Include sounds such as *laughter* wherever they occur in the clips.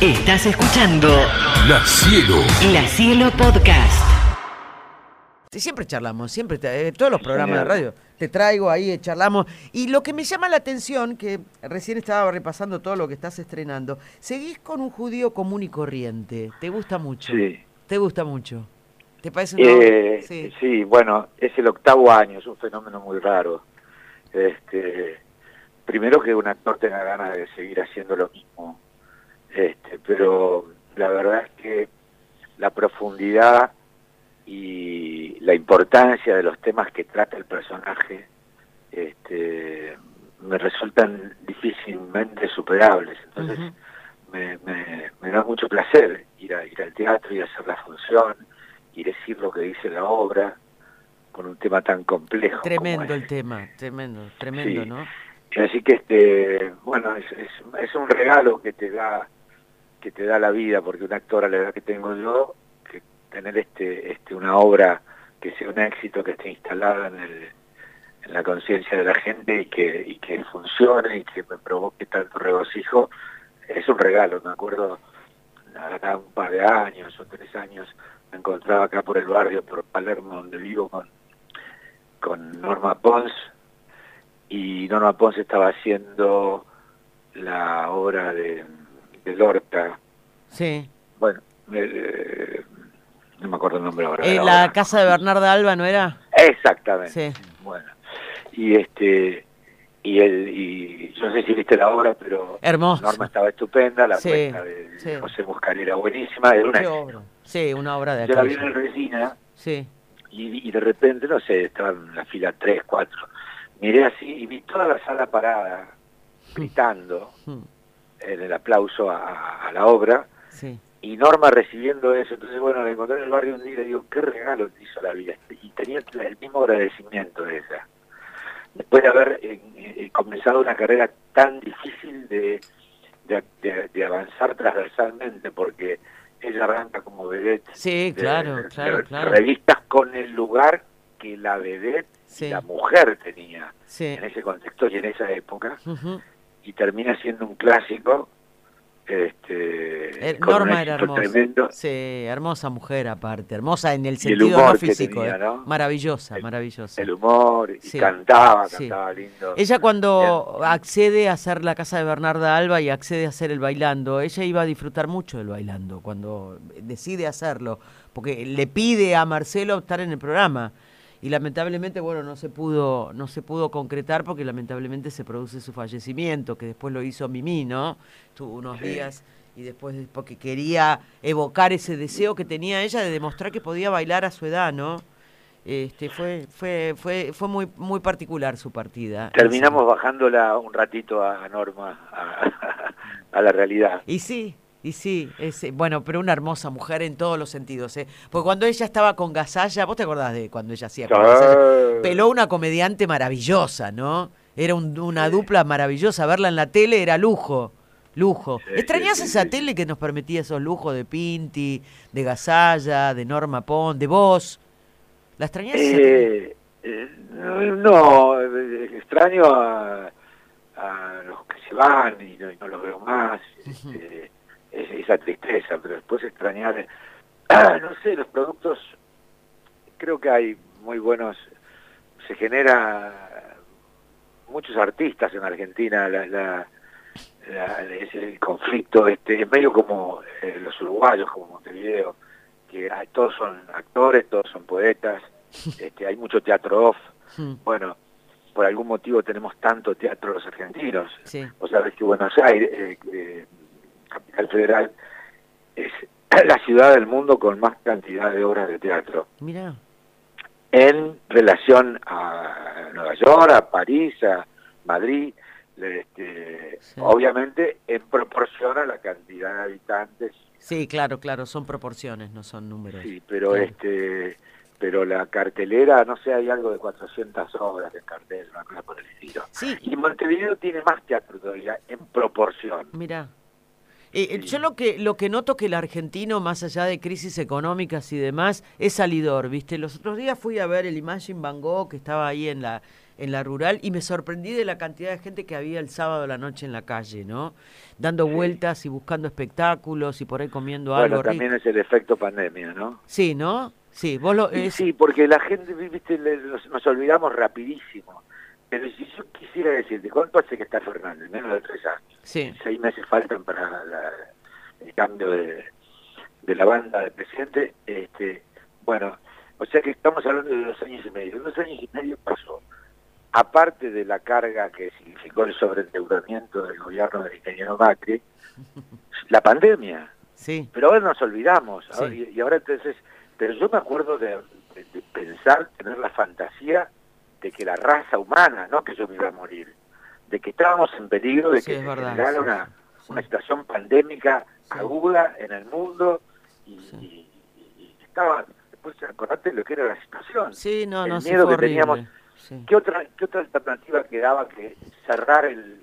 Estás escuchando La Cielo. La Cielo Podcast. Siempre charlamos, siempre, te- eh, todos los programas de radio. Te traigo ahí, eh, charlamos. Y lo que me llama la atención, que recién estaba repasando todo lo que estás estrenando, seguís con un judío común y corriente. ¿Te gusta mucho? Sí. ¿Te gusta mucho? ¿Te parece una Eh, Sí. sí. bueno, es el octavo año, es un fenómeno muy raro. Este, primero que un actor tenga ganas de seguir haciendo lo mismo, este, pero la verdad es que la profundidad y la importancia de los temas que trata el personaje este, me resultan difícilmente superables. Entonces, me, me, me da mucho placer ir, a, ir al teatro y hacer la función y decir lo que dice la obra con un tema tan complejo. Tremendo el tema, tremendo, tremendo, Sí. ¿no? Así que este, bueno, es, es, es un regalo que te da que te da la vida, porque un actor a la edad que tengo yo, que tener este, este una obra que sea un éxito, que esté instalada en el en la conciencia de la gente y que, que funcione y que me provoque tanto regocijo, es un regalo. Me acuerdo, acá un par de años o tres años, me encontraba acá por el barrio, por Palermo, donde vivo, con, con Norma Pons, y Norma Pons estaba haciendo la obra de, de Lorca. Sí. Bueno, eh, no me acuerdo el nombre ahora. Eh, la casa de Bernarda Alba, ¿no era? Exactamente. Sí. Bueno, y este y el y yo no sé si viste la obra, pero Hermoso. Norma estaba estupenda, la Sí, puesta de sí. José Muscari era buenísima, era una ¿Qué obra? Sí, una obra de yo la vi en el Resina Sí. y, y de repente, no sé, estaba en la fila 3, 4, miré así y vi toda la sala parada, gritando Mm, en el aplauso a, a la obra, Sí. y Norma recibiendo eso, entonces bueno, la encontré en el barrio un día y le digo, qué regalo te hizo la vida, y tenía el mismo agradecimiento de ella. Después de haber eh, eh, comenzado una carrera tan difícil de, de, de- de avanzar transversalmente, porque ella arranca como vedette Sí, claro, revistas con el lugar que la vedette Sí. la mujer tenía Sí. en ese contexto y en esa época. Y termina siendo un clásico. Este, Eh, con un Norma era hermosa. tremendo. Sí, hermosa mujer aparte, hermosa en el sentido humor no que físico, tenía, eh. ¿no? maravillosa, El- maravillosa. el humor, y Sí, cantaba, sí. cantaba lindo. Ella cuando Bien. accede a hacer la casa de Bernarda Alba y accede a hacer el bailando, ella iba a disfrutar mucho del bailando cuando decide hacerlo, porque le pide a Marcelo estar en el programa y lamentablemente bueno no se pudo no se pudo concretar porque lamentablemente se produce su fallecimiento que después lo hizo Mimi, ¿no? Estuvo unos Sí. días y después porque quería evocar ese deseo que tenía ella de demostrar que podía bailar a su edad, ¿no? Este fue fue fue fue muy muy particular su partida. Terminamos bajándola un ratito a, a Norma, a, *laughs* a la realidad. Y sí, y sí, es, eh, bueno, pero una hermosa mujer en todos los sentidos, ¿eh? Porque cuando ella estaba con Gasalla, ¿vos te acordás de cuando ella hacía con Sí. Gasalla? Peló una comediante maravillosa, ¿no? Era un- una Sí. dupla maravillosa, verla en la tele era lujo, lujo. Sí, ¿Extrañás sí, esa tele que nos permitía esos lujos de Pinti, de Gasalla, de Norma Pon, de vos? ¿La extrañás? Eh, eh, no, extraño a, a los que se van y no, y no los veo más, este, esa tristeza, pero después extrañar, ah, *clears throat* no sé, los productos, creo que hay muy buenos, se genera muchos artistas en Argentina, la, la, la- es el conflicto, este, es medio como eh, los uruguayos, como Montevideo, que hay- todos son actores, todos son poetas, *laughs* este, hay mucho teatro off, Mm, bueno, por algún motivo tenemos tanto teatro los argentinos. Sí, Vos sabés que Buenos Aires, eh, eh, capital federal, es *clears throat* la ciudad del mundo con más cantidad de obras de teatro mira, en relación a Nueva York, a París, a Madrid, este, Sí. obviamente en proporción a la cantidad de habitantes, sí, claro, claro, son proporciones, no son números. sí, pero Claro. este pero la cartelera, no sé, hay algo de 400 obras en cartel, una cosa por el estilo. Sí, Y Montevideo tiene más teatro todavía, en proporción. Mira. Eh, yo lo que lo que noto que el argentino, más allá de crisis económicas y demás, es salidor, ¿viste? Los otros días fui a ver el Imagine Van Gogh que estaba ahí en la en la rural y me sorprendí de la cantidad de gente que había el sábado a la noche en la calle, ¿no? Dando vueltas y buscando espectáculos y por ahí comiendo algo. Bueno, también es el efecto pandemia, ¿no? Sí, ¿no? Sí, vos lo... Sí, porque la gente, viste, nos, olvidamos rapidísimo. Pero si yo quisiera decirte, ¿cuánto hace que está Fernández? Menos de tres años. Sí. Seis meses faltan para el cambio de, de la banda del presidente. Este, bueno, o sea que estamos hablando de dos años y medio. Dos años y medio pasó aparte de la carga que significó el sobreendeudamiento del gobierno del ingeniero Macri, *laughs* la pandemia. Sí. Pero ahora nos olvidamos, y, ahora entonces, pero yo me acuerdo de, pensar, tener la fantasía de que la raza humana, no que yo me iba a morir, de que estábamos en peligro de que se generara una, una situación pandémica aguda en el mundo y, estaba, después acordate lo que era la situación. Sí, no, el no, miedo que teníamos. ¿Qué, otra, ¿Qué otra alternativa quedaba que cerrar el,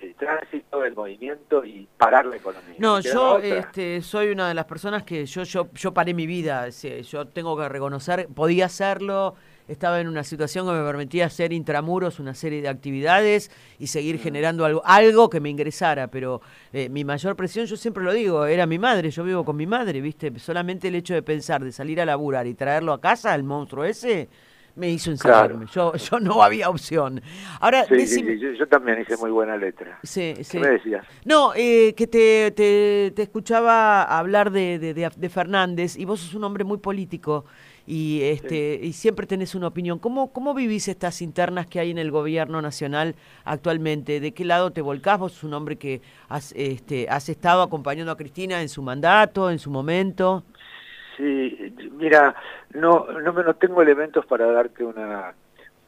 el tránsito, el movimiento y parar la economía. No, yo este, soy una de las personas que yo, yo, yo paré mi vida, yo tengo que reconocer, podía hacerlo, estaba en una situación que me permitía hacer intramuros una serie de actividades y seguir mm. generando algo, algo que me ingresara, pero eh, mi mayor presión, yo siempre lo digo, era mi madre, yo vivo con mi madre, ¿viste? Solamente el hecho de pensar, de salir a laburar y traerlo a casa, el monstruo ese, me hizo encerrarme. Yo, yo no había opción. Ahora, sí, sí, yo, también hice muy buena letra. Sí, ¿Qué me decías? No, eh, que te, te, escuchaba hablar de, de, Fernández y vos sos un hombre muy político y este y siempre tenés una opinión. ¿Cómo, ¿Cómo vivís estas internas que hay en el gobierno nacional actualmente? ¿De qué lado te volcás? Vos sos un hombre que has, este, has estado acompañando a Cristina en su mandato, en su momento. Sí, mira, no, no, no tengo elementos para darte una,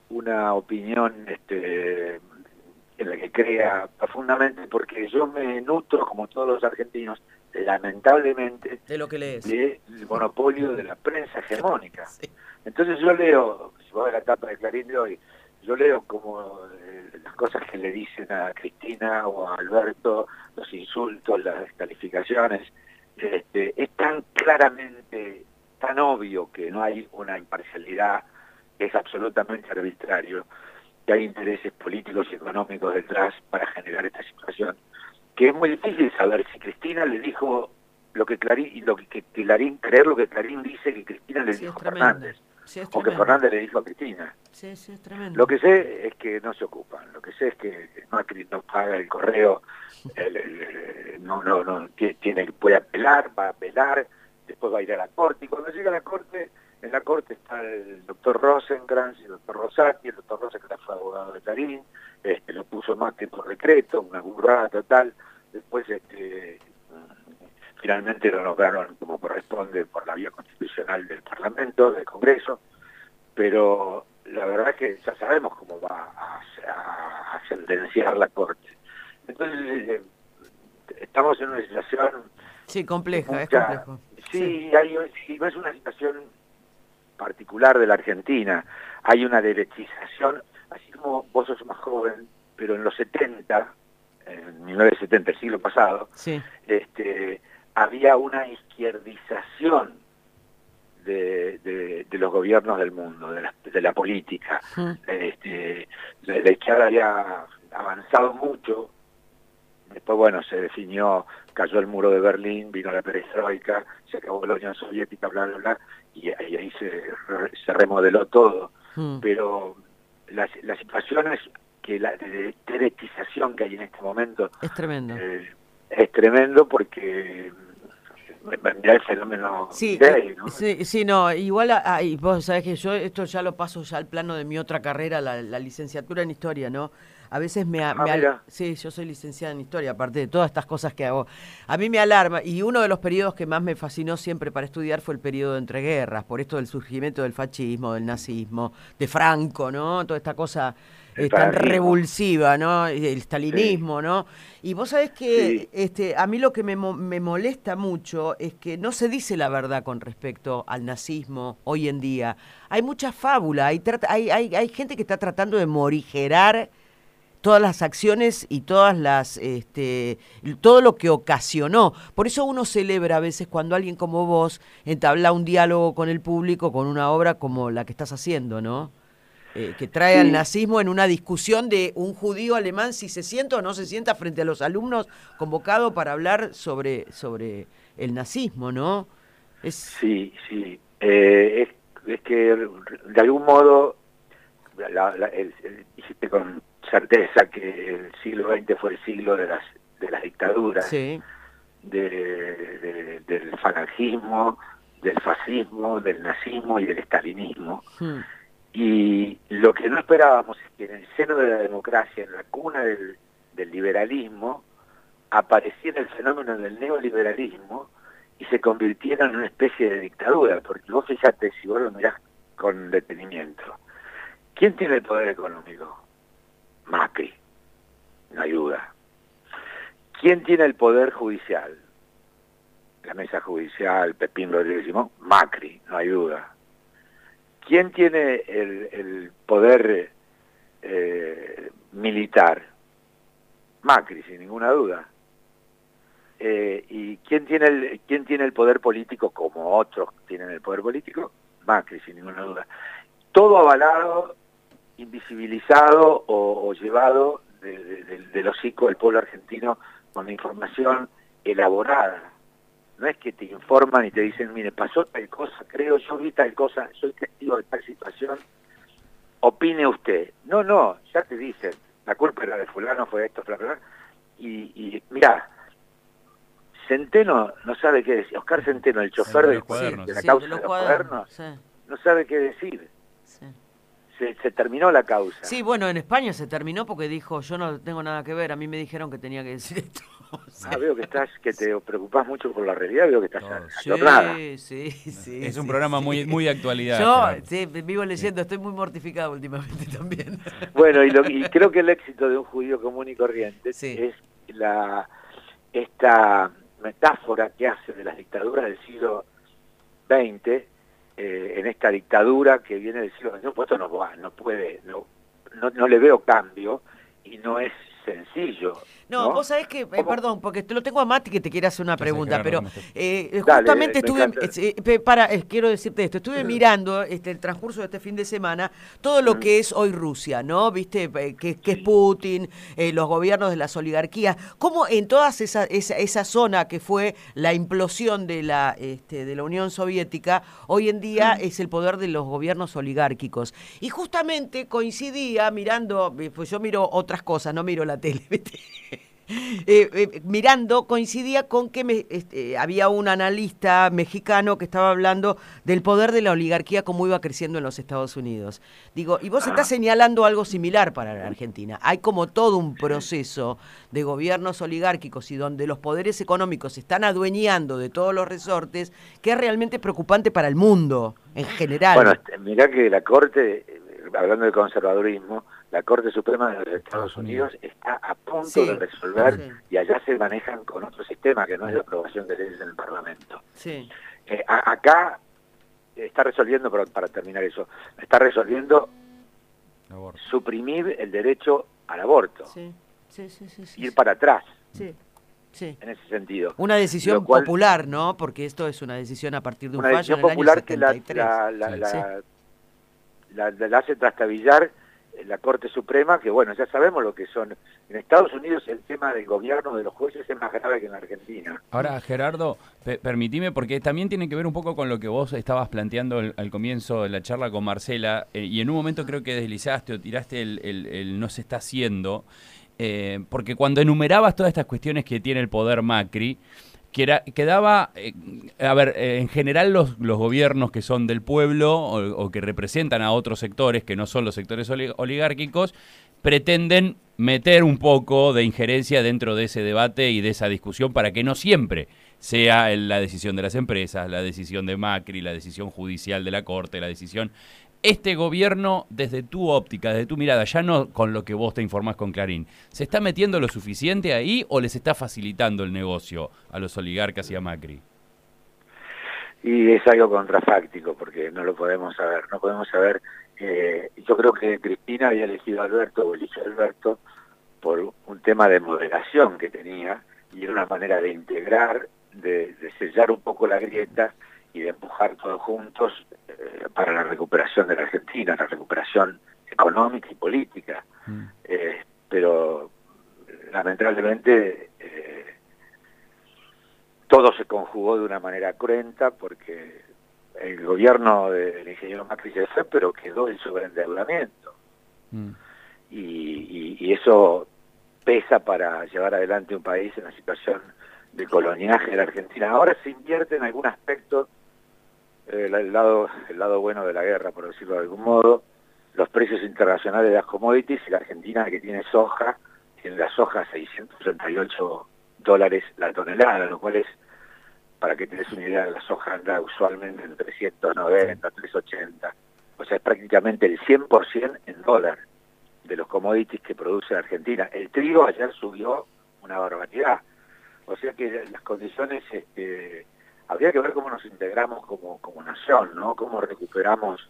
una opinión este, en la que crea profundamente, porque yo me nutro, como todos los argentinos, lamentablemente, de lo que lees. del monopolio de la prensa hegemónica. *laughs* Entonces yo leo, si vos ves la tapa de Clarín de hoy, yo leo como eh, las cosas que le dicen a Cristina o a Alberto, los insultos, las descalificaciones, este, es tan claramente, tan obvio que no hay una imparcialidad, que es absolutamente arbitrario, que hay intereses políticos y económicos detrás para generar esta situación, que es muy difícil saber si Cristina le dijo lo que Clarín, lo que, Clarín, creer lo que Clarín dice que Cristina le dijo a Fernández. o que Fernández le dijo a Cristina. Sí, sí, es tremendo. Lo que sé es que no se ocupan, lo que sé es que Macri no paga el correo, no, no, no, tiene, puede apelar, va a apelar, después va a ir a la corte, y cuando llega a la corte, en la corte está el doctor Rosenkrantz y el doctor Rosati, el doctor Rosenkrantz fue abogado de Tarín, este, lo puso Macri por decreto, una burrada total, después este, finalmente lo nombraron como corresponde por la vía constitucional del Parlamento, del Congreso, pero la verdad es que ya sabemos cómo va a, sentenciar la Corte. Entonces, eh, estamos en una situación... Sí, compleja, es complejo. Sí, Hay, es una situación particular de la Argentina. Hay una derechización, así como vos sos más joven, pero en los 70, en 1970, el siglo pasado, sí. este, había una izquierdización de, los gobiernos del mundo, de la, de la política. Este, la, izquierda había avanzado mucho, después bueno, se definió, cayó el muro de Berlín, vino la perestroika, se acabó la Unión Soviética, bla, bla, bla, y, ahí se, se remodeló todo. Pero las, las situaciones que la de derechización que hay en este momento es tremendo. Eh, es tremendo porque el fenómeno sí, ¿no? Sí, sí, no, igual, vos sabés que yo esto ya lo paso ya al plano de mi otra carrera, la, licenciatura en Historia, ¿no? A veces me, ah, sí, yo soy licenciada en Historia, aparte de todas estas cosas que hago. A mí me alarma, y uno de los periodos que más me fascinó siempre para estudiar fue el periodo de entreguerras, por esto del surgimiento del fascismo, del nazismo, de Franco, ¿no? Toda esta cosa tan revulsiva, ¿no? El stalinismo, ¿no? Y vos sabés que este, a mí lo que me, me, molesta mucho es que no se dice la verdad con respecto al nazismo hoy en día. Hay mucha fábula, hay, hay, hay, hay gente que está tratando de morigerar todas las acciones y todas las este, todo lo que ocasionó. Por eso uno celebra a veces cuando alguien como vos entabla un diálogo con el público con una obra como la que estás haciendo, ¿no? Eh, que trae al nazismo en una discusión de un judío alemán si se sienta o no se sienta frente a los alumnos convocado para hablar sobre, sobre el nazismo, ¿no? Es... Sí, sí. Eh, es, que de algún modo dijiste con certeza que el siglo XX fue el siglo de las, de las dictaduras, de, del falangismo, del fascismo, del nazismo y del estalinismo. Hmm. Y lo que no esperábamos es que en el seno de la democracia, en la cuna del, liberalismo, apareciera el fenómeno del neoliberalismo y se convirtiera en una especie de dictadura, porque vos fíjate, si vos lo mirás con detenimiento, ¿quién tiene el poder económico? Macri, no hay duda. ¿Quién tiene el poder judicial? La mesa judicial, Pepín Rodríguez Simón, Macri, no hay duda. ¿Quién tiene el, poder eh, militar? Macri, sin ninguna duda. Eh, ¿Y quién tiene, el, quién tiene el poder político como otros tienen el poder político? Macri, sin ninguna duda. Todo avalado, invisibilizado o, llevado de, los hocico del pueblo argentino con la información elaborada. No es que te informan y te dicen, mire, pasó tal cosa, creo, yo vi tal cosa, soy testigo de tal situación, opine usted. No, no, ya te dicen, la culpa era de fulano, fue esto, bla, bla, y, y mira, Centeno no sabe qué decir, Oscar Centeno, el chofer del, de la causa de los, cuadernos, no sabe qué decir. Se, se, terminó la causa. Sí, bueno, en España se terminó porque dijo, yo no tengo nada que ver, a mí me dijeron que tenía que decir esto. *laughs* Ah, veo que estás, que te preocupas mucho por la realidad, veo que estás sí, sí, sí, Es un programa muy muy de actualidad. Yo sí, vivo leyendo, estoy muy mortificado últimamente *laughs* también. Bueno, y, creo que el éxito de un judío común y corriente es la esta metáfora que hace de las dictaduras del siglo XX, eh, en esta dictadura que viene del siglo XXI, pues esto no, no puede, no, no, no le veo cambio y no es sencillo. No, vos sabés que, eh, perdón, porque te lo tengo a Mati que te quiere hacer una pregunta, pero eh, justamente estuve, eh, para, quiero decirte esto, estuve mirando este, el transcurso de este fin de semana todo lo que es hoy Rusia, ¿no? Viste, que, es Putin, los gobiernos de las oligarquías, cómo en toda esa, esa, zona que fue la implosión de la, este, de la Unión Soviética, hoy en día es el poder de los gobiernos oligárquicos. Y justamente coincidía mirando, pues yo miro otras cosas, no miro la tele, *laughs* ¿viste? Eh, eh, mirando coincidía con que me, este, había un analista mexicano que estaba hablando del poder de la oligarquía como iba creciendo en los Estados Unidos. Digo, y vos estás señalando algo similar para la Argentina. Hay como todo un proceso de gobiernos oligárquicos y donde los poderes económicos se están adueñando de todos los resortes, que es realmente preocupante para el mundo en general. Bueno, mirá que la Corte, eh, hablando de conservadurismo, la Corte Suprema de los Estados Unidos está a punto de resolver y allá se manejan con otro sistema que no es la aprobación de leyes en el Parlamento. Sí. Eh, acá está resolviendo, para, para terminar eso, está resolviendo suprimir el derecho al aborto. Sí. Sí, sí, Ir para atrás. Sí. Sí. En ese sentido. Una decisión popular, ¿no? Porque esto es una decisión a partir de un fallo decisión popular que la, la, la, la, la hace trastabillar la Corte Suprema, que bueno, ya sabemos lo que son. En Estados Unidos el tema del gobierno de los jueces es más grave que en Argentina. Ahora, Gerardo, permitime, porque también tiene que ver un poco con lo que vos estabas planteando al, comienzo de la charla con Marcela, eh, y en un momento creo que deslizaste o tiraste el, no se está haciendo, eh, porque cuando enumerabas todas estas cuestiones que tiene el poder Macri, quedaba, eh, a ver, eh, en general los, los, gobiernos que son del pueblo o, que representan a otros sectores que no son los sectores oligárquicos, pretenden meter un poco de injerencia dentro de ese debate y de esa discusión para que no siempre sea la decisión de las empresas, la decisión de Macri, la decisión judicial de la Corte, la decisión este gobierno, desde tu óptica, desde tu mirada, ya no con lo que vos te informás con Clarín, ¿se está metiendo lo suficiente ahí o les está facilitando el negocio a los oligarcas y a Macri? Y es algo contrafáctico porque no lo podemos saber. No podemos saber. Eh, yo creo que Cristina había elegido a Alberto o Alberto por un tema de moderación que tenía y era una manera de integrar, de, sellar un poco la grieta y de empujar todos juntos eh, para la recuperación de la Argentina, la recuperación económica y política. Mm. Eh, pero lamentablemente eh, todo se conjugó de una manera cruenta porque el gobierno del ingeniero Macri se fue, pero quedó el sobreendeudamiento. Mm. Y, y, eso pesa para llevar adelante un país en la situación de coloniaje de la Argentina. Ahora se invierte en algún aspecto, eh, el, lado, el lado bueno de la guerra, por decirlo de algún modo, los precios internacionales de las commodities la Argentina que tiene soja, tiene la soja 638 dólares la tonelada, lo cual es, para que tengas una idea, la soja anda usualmente en 390, 380, o sea, es prácticamente el 100% en dólar de los commodities que produce la Argentina. El trigo ayer subió una barbaridad, o sea que las condiciones, este, habría que ver cómo nos integramos como, como nación, ¿no? Cómo recuperamos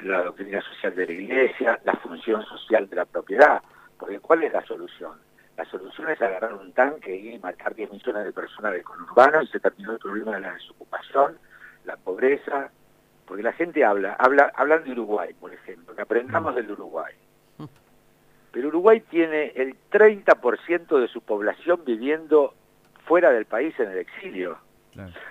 la doctrina social de la Iglesia, la función social de la propiedad, porque ¿cuál es la solución? La solución es agarrar un tanque y matar 10 millones de personas del conurbano y se terminó el problema de la desocupación, la pobreza, porque la gente habla, habla hablan de Uruguay, por ejemplo, que aprendamos del Uruguay. Pero Uruguay tiene el 30% de su población viviendo fuera del país en el exilio.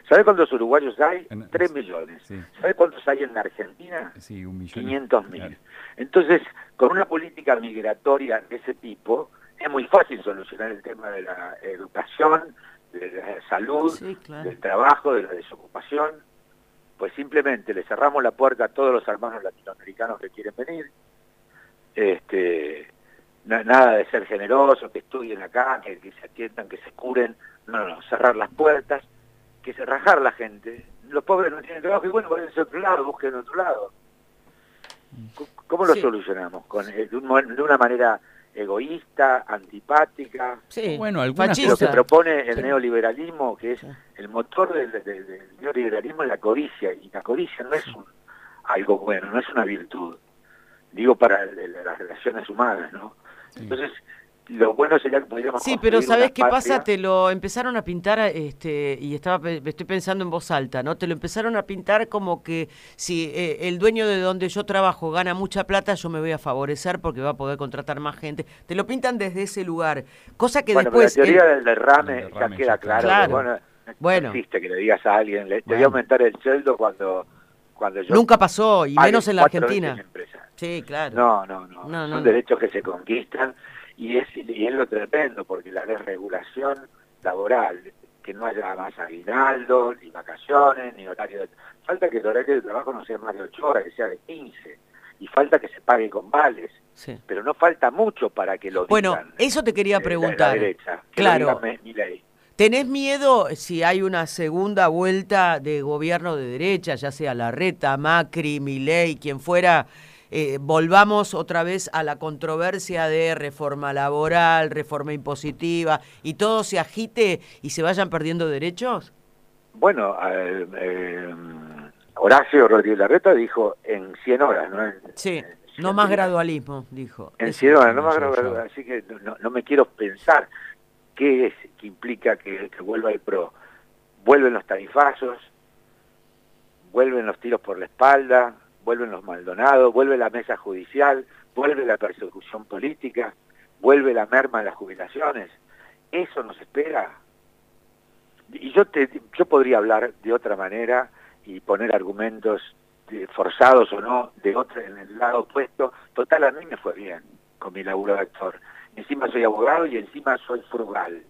¿Sabe cuántos uruguayos hay? Tres millones. ¿Sabe cuántos hay en la Argentina? Sí, un millón. 500 mil. Entonces, con una política migratoria de ese tipo, es muy fácil solucionar el tema de la educación, de la salud, del trabajo, de la desocupación. Pues simplemente le cerramos la puerta a todos los hermanos latinoamericanos que quieren venir. Este, nada de ser generosos, que estudien acá, que, que se atiendan, que se curen. No, no, no, cerrar las puertas que se rajar la gente. Los pobres no tienen trabajo y bueno, vayan a otro lado, busquen otro lado. ¿Cómo lo solucionamos? Con, eh, de, una manera egoísta, antipática. Sí, bueno, Lo que propone el neoliberalismo, que es el motor del, neoliberalismo, es la codicia. Y la codicia no es algo bueno, no es una virtud. Digo para las relaciones humanas, ¿no? Entonces, lo bueno sería que pudiéramos Sí, pero ¿sabes qué pasa? Te lo empezaron a pintar, este y estaba estoy pensando en voz alta, ¿no? Te lo empezaron a pintar como que si eh, el dueño de donde yo trabajo gana mucha plata, yo me voy a favorecer porque va a poder contratar más gente. Te lo pintan desde ese lugar, cosa que después... la teoría del derrame, ya queda claro. bueno, existe que le digas a alguien, le, te voy a aumentar el sueldo cuando... cuando yo, Nunca pasó, y menos en la Argentina. Sí, claro. No, no, no, no son derechos que se conquistan y es, y es lo tremendo, porque la desregulación laboral, que no haya más aguinaldo, ni vacaciones, ni horario de... Falta que el horario de trabajo no sea más de 8 horas, que sea de 15. Y falta que se pague con vales. Pero no falta mucho para que lo Bueno, eso te quería preguntar. claro. ¿Tenés miedo si hay una segunda vuelta de gobierno de derecha, ya sea Larreta, Macri, Milei, quien fuera, eh, volvamos otra vez a la controversia de reforma laboral, reforma impositiva, y todo se agite y se vayan perdiendo derechos? Bueno, eh, Horacio Rodríguez Larreta dijo en 100 horas, ¿no? sí, no más gradualismo, dijo. En 100 horas, no más gradualismo, así que no, me quiero pensar qué es que implica que, que vuelva el PRO. Vuelven los tarifazos, vuelven los tiros por la espalda, vuelven los Maldonados, vuelve la mesa judicial, vuelve la persecución política, vuelve la merma de las jubilaciones. Eso nos espera. Y yo, te, yo podría hablar de otra manera y poner argumentos forzados o no de otra en el lado opuesto. Total, a mí me fue bien con mi laburo de actor. Encima soy abogado y encima soy frugal.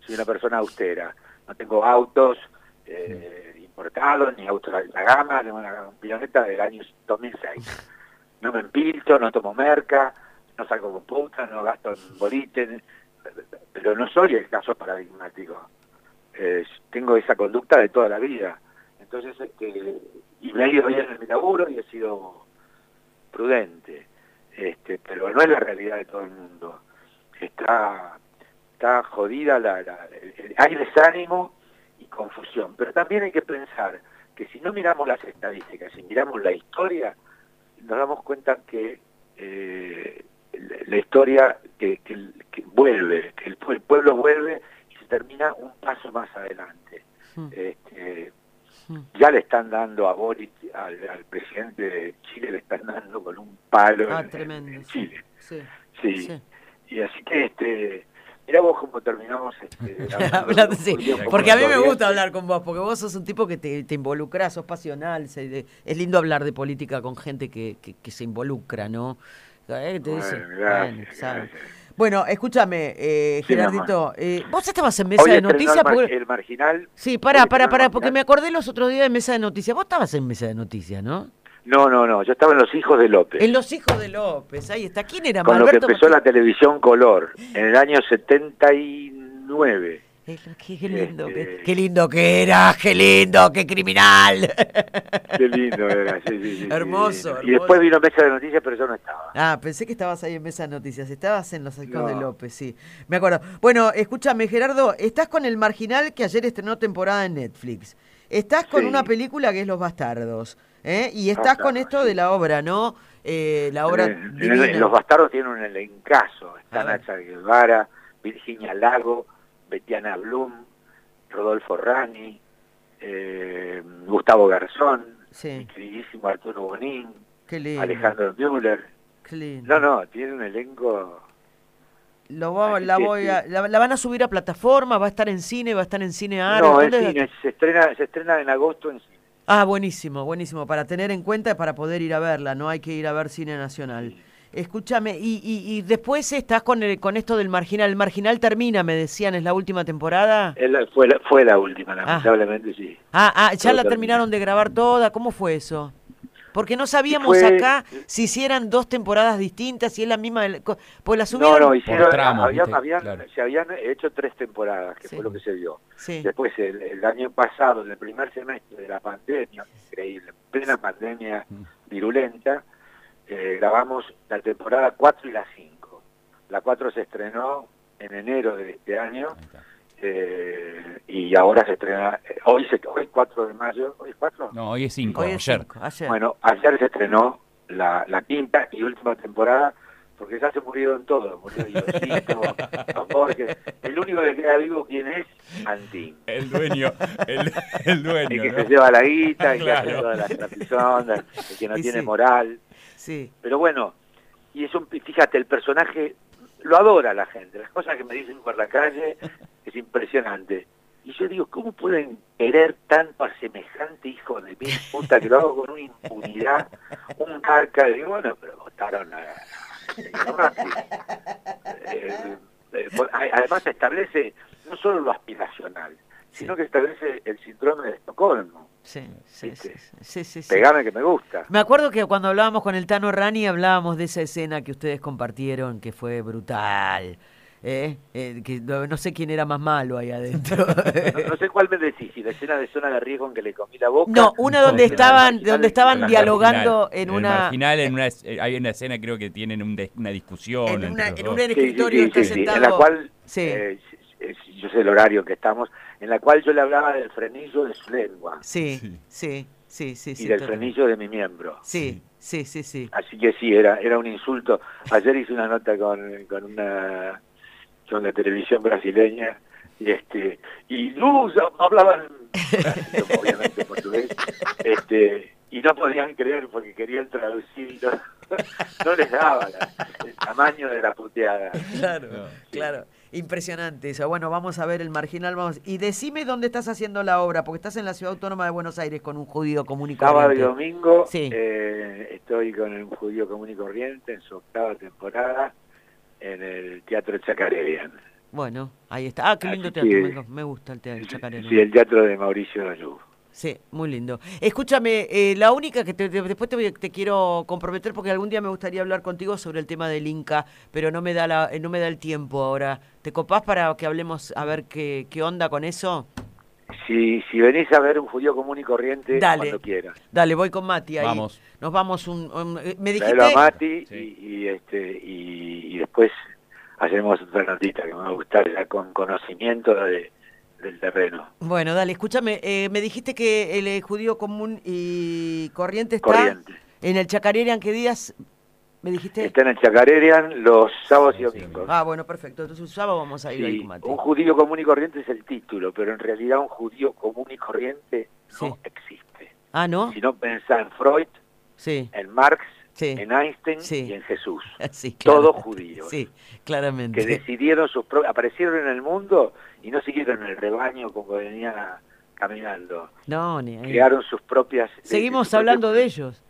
Soy una persona austera. No tengo autos, eh, importado, ni auto de la gama, de una pioneta del año 2006. No me empilto, no tomo merca, no salgo con puta, no gasto en bolite, pero no soy el caso paradigmático. tengo esa conducta de toda la vida. Entonces, este, y me ha ido bien en mi laburo y he sido prudente. Este, pero no es la realidad de todo el mundo. Está, está jodida, la, la hay desánimo confusión. Pero también hay que pensar que si no miramos las estadísticas, si miramos la historia, nos damos cuenta que eh, la historia, que, que vuelve, que el, el pueblo vuelve y se termina un paso más adelante. Mm. Este, Mm. ya le están dando a Boric, al, al presidente de Chile, le están dando con un palo Ah, en- en- tremendo. en Chile. sí, Sí. sí. Y así que, este, mira vos cómo terminamos. Este, *laughs* Hablando, sí, Porque a mí me gusta hablar con vos, porque vos sos un tipo que te, te involucras, sos pasional. se- es lindo hablar de política con gente que, que- que se involucra, ¿no? Eh, te dice, Bueno, gracias. Bueno, escúchame, eh, Sí, Gerardito, eh, vos estabas en mesa Hoy de noticias. el, mar- porque- el marginal. Sí, pará, hoy pará, estrenó el pará, porque me acordé los otros días de mesa de noticias. Vos estabas en mesa de noticias, ¿no? No, no, no, yo estaba en Los Hijos de López. En Los Hijos de López, ahí está. ¿Quién era? con lo que Alberto empezó la televisión color en el año 79. Eh, Qué, qué lindo, Este- qué lindo que eras, qué lindo, qué criminal. *laughs* Qué lindo era, sí, sí, sí, Hermoso. Y después vino Mesa de Noticias, pero yo no estaba. Ah, pensé que estabas ahí en Mesa de Noticias. Estabas en Los Hijos de. López, sí. Me acuerdo. Bueno, escúchame, Gerardo. Estás con El Marginal que ayer estrenó temporada en Netflix. Estás con Sí. una película que es Los Bastardos. ¿Eh? Y estás con esto sí. de la obra, ¿no? Eh, la obra Los Bastardos tienen un elencazo. A Está ver. Nacha Guevara, Virginia Lago, Betiana Blum, Rodolfo Rani, eh, Gustavo Garzón, Sí. mi queridísimo Arturo Bonín. Alejandro Müller. No, no, tiene un elenco... Lo va- la, voy a- la, la van a subir a plataforma, va a estar en cine, va a estar en cine Ares. no, en ¿dónde- cine, se estrena, se estrena en agosto en cine. Ah, buenísimo, buenísimo. Para tener en cuenta para poder ir a verla, no hay que ir a ver cine nacional. Escúchame, y, y, y después estás con, el, con esto del marginal. El marginal termina, me decían, es la última temporada. Fue, la, fue la última, lamentablemente sí. Ah, ah, ya la termina. terminaron de grabar toda. ¿Cómo fue eso? Porque no sabíamos fue- acá si hicieran dos temporadas distintas, si es la misma. del- Pues la No, subieron. no, hicieron, tramos, habían- ¿viste? habían- Claro. se habían hecho tres temporadas, que Sí. fue lo que se vio. Sí. Después, el, el año pasado, en el primer semestre de la pandemia, increíble, en plena pandemia Mm. virulenta, eh, grabamos la temporada 4 y la 5. La 4 se estrenó en enero de este año está. Eh, y ahora se estrena, eh, hoy, se, hoy es 4 de mayo, hoy es 4. No, hoy es 5, Hoy es ayer. cinco, ayer. Bueno, ayer se estrenó la, la quinta y última temporada, porque ya se murieron todos. Murió Diosito, Borges. El único que queda vivo, ¿quién es? Antín. El dueño, el, el El dueño, que ¿no? se lleva la guita, el que hace Claro. todas las trapisondas, el que no Y tiene sí. moral. Sí. Pero bueno, y es un, fíjate, el personaje lo adora la gente. Las cosas que me dicen por la calle es impresionante. Y yo digo, ¿cómo pueden querer tanto a semejante hijo de mil puta que lo hago con una impunidad, un marca? Digo, bueno, pero votaron a... a Macri. Eh, eh, a- además establece no solo lo aspiracional, sino que establece el síndrome de Estocolmo. Sí, sí, sí, sí, sí. Pegame que me gusta. Me acuerdo que cuando hablábamos con el Tano Rani hablábamos de esa escena que ustedes compartieron, que fue brutal. ¿Eh? Eh, que no, no sé quién era más malo ahí adentro. *laughs* No, no sé cuál me decís, si la escena de zona de riesgo en que le comí la boca. No, una donde estaban, donde en estaban dialogando Marginal. en el una marginal, en una, eh, hay una escena creo que tienen un des- una discusión. en, una- en un Sí, sí, escritorio sí, está sí, sí, sentado. en la cual, Sí. eh, yo sé el horario que estamos, en la cual yo le hablaba del frenillo de su lengua sí, Sí. sí, sí, sí, sí. y del frenillo de mi miembro. Sí, sí, sí, sí. Así que sí, era era un insulto. Ayer hice una nota con, con una con la televisión brasileña y este y Luz hablaban *laughs* obviamente portugués este y no podían creer porque querían traducir y no, *laughs* no les daba la- el tamaño de la puteada. Claro, No. claro. Impresionante eso. Bueno, vamos a ver el marginal. Vamos. Y decime dónde estás haciendo la obra, porque estás en la Ciudad Autónoma de Buenos Aires con un judío común y Sábado y corriente. domingo Sí. eh, estoy con un judío común y corriente en su octava temporada en el Teatro Chacarerian. Bueno, ahí está. Ah, qué lindo Así teatro. que- Me, gusta el teatro chacarero. Sí, el teatro de Mauricio Ayú. Sí, muy lindo. Escúchame, eh, la única que te- te- después te, voy- te quiero comprometer porque algún día me gustaría hablar contigo sobre el tema del Inca, pero no me da la, eh, no me da el tiempo ahora. ¿Te copás para que hablemos a ver qué, qué onda con eso? Si, si venís a ver un judío común y corriente, Dale. cuando quieras. Dale, voy con Mati ahí. Vamos. Nos vamos un, un- eh, me dijiste Traelo a Mati Sí. y, y, este, y, y después hacemos otra notita que me va a gustar ya con conocimiento de, del terreno. Bueno, dale, escúchame, eh, me dijiste que el eh, judío común y corriente está Corriente. en el Chacarerian, ¿qué días? ¿Me dijiste? Está en Chacarerian los sábados y domingos. Ah, bueno, perfecto. Entonces un sábado vamos a ir Sí, con Mati. un judío común y corriente es el título, pero en realidad un judío común y corriente Sí. no existe. Ah, ¿no? Si no pensás en Freud, Sí. en Marx, Sí. en Einstein Sí. y en Jesús. *laughs* Sí, Todos judíos. Sí, claramente. Que decidieron sus aparecieron en el mundo y no siguieron el rebaño como venían a- caminando. No, ni ahí. Crearon sus propias... Seguimos sus hablando de *laughs* ellos.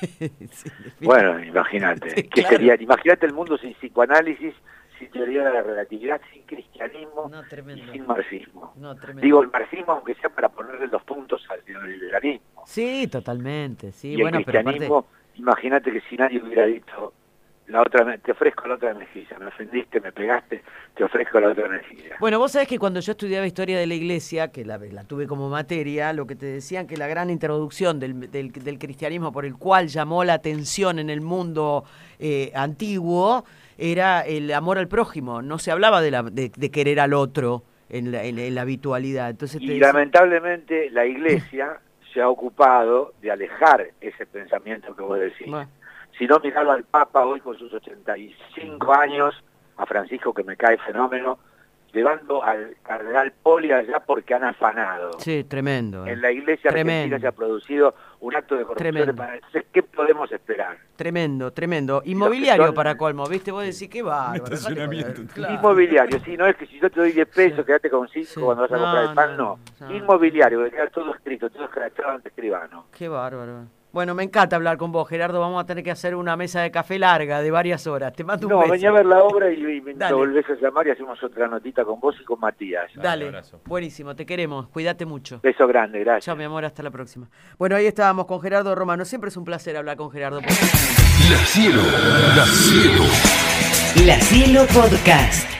*laughs* Sí, Bueno, imagínate. Sí, ¿Qué claro. sería? Imagínate el mundo sin psicoanálisis, sin teoría de la relatividad, sin cristianismo No, y sin marxismo. No. Digo el marxismo aunque sea para ponerle los puntos al neoliberalismo. Sí, totalmente. Sí, y bueno, el pero aparte. cristianismo, imagínate que si nadie hubiera dicho, la otra te ofrezco la otra mejilla, me ofendiste, me pegaste, te ofrezco la otra mejilla. Bueno, vos sabés que cuando yo estudiaba historia de la iglesia, que la, la tuve como materia, lo que te decían que la gran introducción del, del- del cristianismo por el cual llamó la atención en el mundo eh, antiguo era el amor al prójimo. No se hablaba de, la, de, de querer al otro en la, en- en la habitualidad. Entonces Y lamentablemente la iglesia se ha ocupado de alejar ese pensamiento que vos decís. Bueno, Si no, mirarlo al Papa hoy con sus 85 años, a Francisco que me cae fenómeno, llevando al cardenal Poli allá porque han afanado. sí, tremendo. eh. En la iglesia Tremendo. argentina se ha producido un acto de corrupción. Tremendo. Entonces, ¿qué podemos esperar? Tremendo, tremendo. Inmobiliario son- para colmo, ¿viste? Vos decís, qué bárbaro. dejate estacionamiento. joder. Claro. Inmobiliario, sí, no es que si yo te doy 10 pesos, Sí. quédate con 5 Sí. cuando vas a No, comprar el pan, no, no. no. Inmobiliario, que queda todo escrito, todo escrachado ante escribano. Qué bárbaro. Bueno, me encanta hablar con vos, Gerardo. Vamos a tener que hacer una mesa de café larga de varias horas. Te mando un No, beso. venía a ver la obra y, y me Dale. volvés a llamar y hacemos otra notita con vos y con Matías. Dale, Un abrazo. buenísimo, te queremos. Cuídate mucho. Beso grande, gracias. Chao, mi amor, hasta la próxima. Bueno, ahí estábamos con Gerardo Romano. Siempre es un placer hablar con Gerardo. La Cielo Podcast.